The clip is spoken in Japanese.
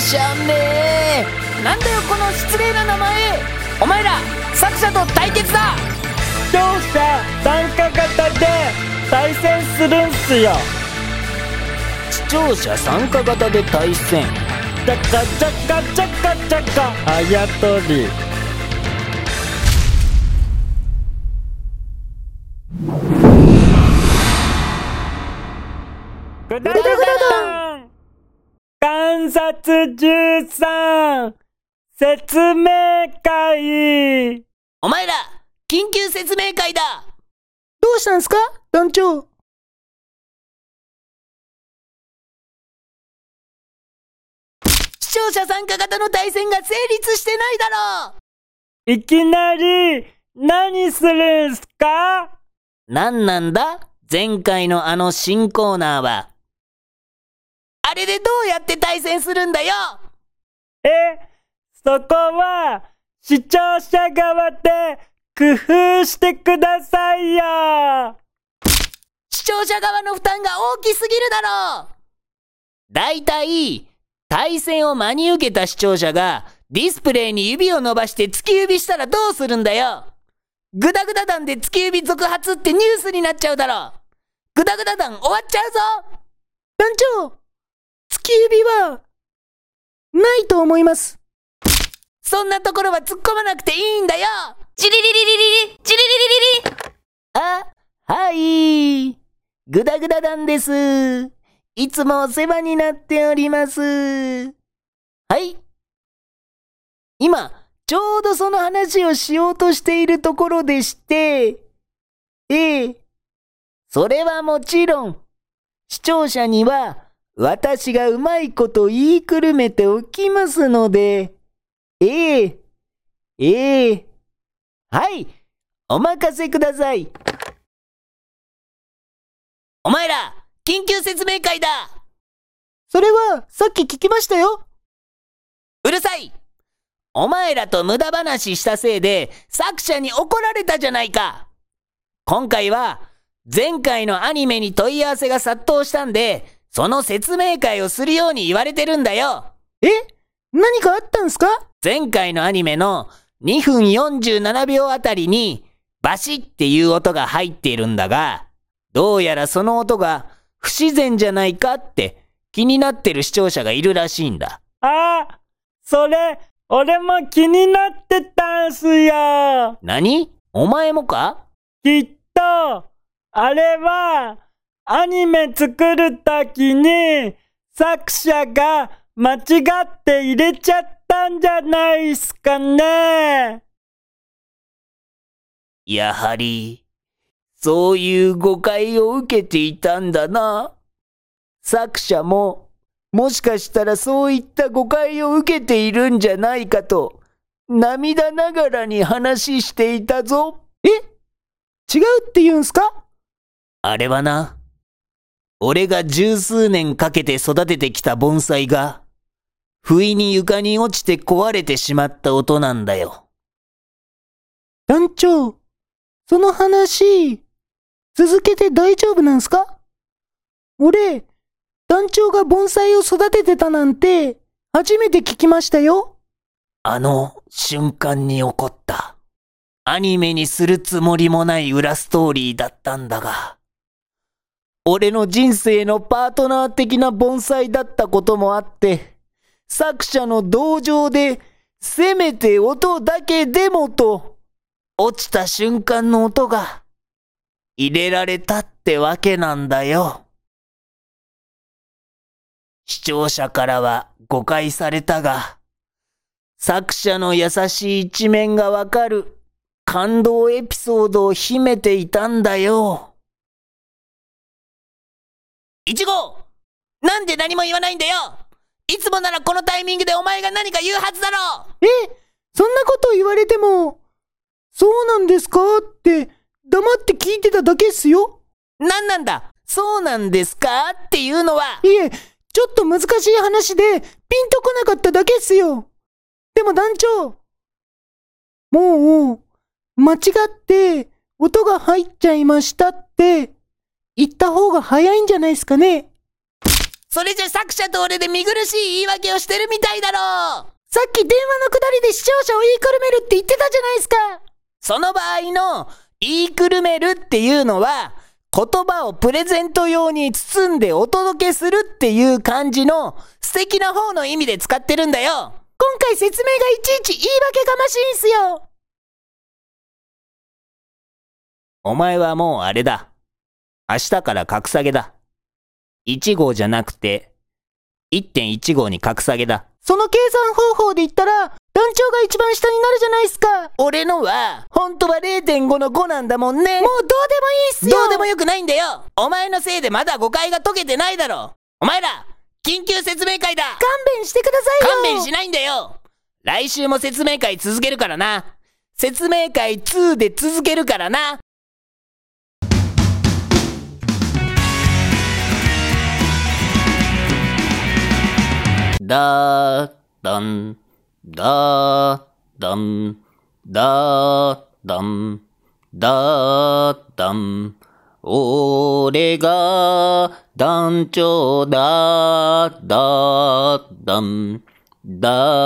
しゃね。えなんだよこの失礼な名前。お前ら作者と対決だ。視聴者参加型で対戦するんすよ。視聴者参加型で対戦。チャカチャカチャカチャカ。あやとり3冊 13! 説明会お前ら、緊急説明会だどうしたんすか？団長。視聴者参加型の対戦が成立してないだろういきなり、何するんすか？何なんだ？前回のあの新コーナーは。あれでどうやって対戦するんだよ？え、そこは視聴者側で工夫してくださいよ。視聴者側の負担が大きすぎるだろう。だいたい、対戦を真に受けた視聴者がディスプレイに指を伸ばして突き指したらどうするんだよ。グダグダ弾で突き指続発ってニュースになっちゃうだろグダグダ弾終わっちゃうぞ。団長突き指は、ないと思います。そんなところは突っ込まなくていいんだよチリリリリリリチリリリリリあ、はい。グダグダ団です。いつもお世話になっております。はい。今、ちょうどその話をしようとしているところでして、ええ。それはもちろん、視聴者には私がうまいこと言いくるめておきますので、ええ、ええ、はい、お任せください。お前ら、緊急説明会だそれは、さっき聞きましたよ。うるさいお前らと無駄話したせいで作者に怒られたじゃないか今回は前回のアニメに問い合わせが殺到したんでその説明会をするように言われてるんだよ。え？何かあったんすか？前回のアニメの2分47秒あたりにバシッっていう音が入っているんだがどうやらその音が不自然じゃないかって気になってる視聴者がいるらしいんだ。あ、それ、俺も気になってたんすよ。何？お前もか？きっと、あれは、アニメ作るときに、作者が間違って入れちゃったんじゃないっすかね。やはり、そういう誤解を受けていたんだな。作者も、もしかしたらそういった誤解を受けているんじゃないかと、涙ながらに話していたぞ。え？違うって言うんすか？あれはな、俺が十数年かけて育ててきた盆栽が、不意に床に落ちて壊れてしまった音なんだよ。団長、その話、続けて大丈夫なんすか？俺、団長が盆栽を育ててたなんて、初めて聞きましたよ。あの瞬間に起こった。アニメにするつもりもない裏ストーリーだったんだが、俺の人生のパートナー的な盆栽だったこともあって、作者の同情で、せめて音だけでもと、落ちた瞬間の音が、入れられたってわけなんだよ。視聴者からは誤解されたが、作者の優しい一面がわかる感動エピソードを秘めていたんだよ。いちご。なんで何も言わないんだよ。いつもならこのタイミングでお前が何か言うはずだろ。えそんなこと言われても、そうなんですかって、黙って聞いてただけっすよ。何なんだ。そうなんですかっていうのは、いえ、ちょっと難しい話で、ピンとこなかっただけっすよ。でも団長、もう、間違って、音が入っちゃいましたって、言った方が早いんじゃないですかね。それじゃ作者と俺で見苦しい言い訳をしてるみたいだろさっき電話のくだりで視聴者を言いくるめるって言ってたじゃないですかその場合の言いくるめるっていうのは、言葉をプレゼント用に包んでお届けするっていう感じの素敵な方の意味で使ってるんだよ今回説明がいちいち言い訳がましいんすよお前はもうあれだ。明日から格下げだ。1号じゃなくて、1.1号に格下げだ。その計算方法で言ったら、団長が一番下になるじゃないっすか。俺のは、本当は0.5の5なんだもんね。もうどうでもいいっすよ。どうでもよくないんだよ。お前のせいでまだ誤解が解けてないだろ。お前ら、緊急説明会だ。勘弁してくださいよ。勘弁しないんだよ。来週も説明会続けるからな。説明会2で続けるからなだーだん、だーだん、だーだん、だーだん。俺が団長だ、だ、だん、だ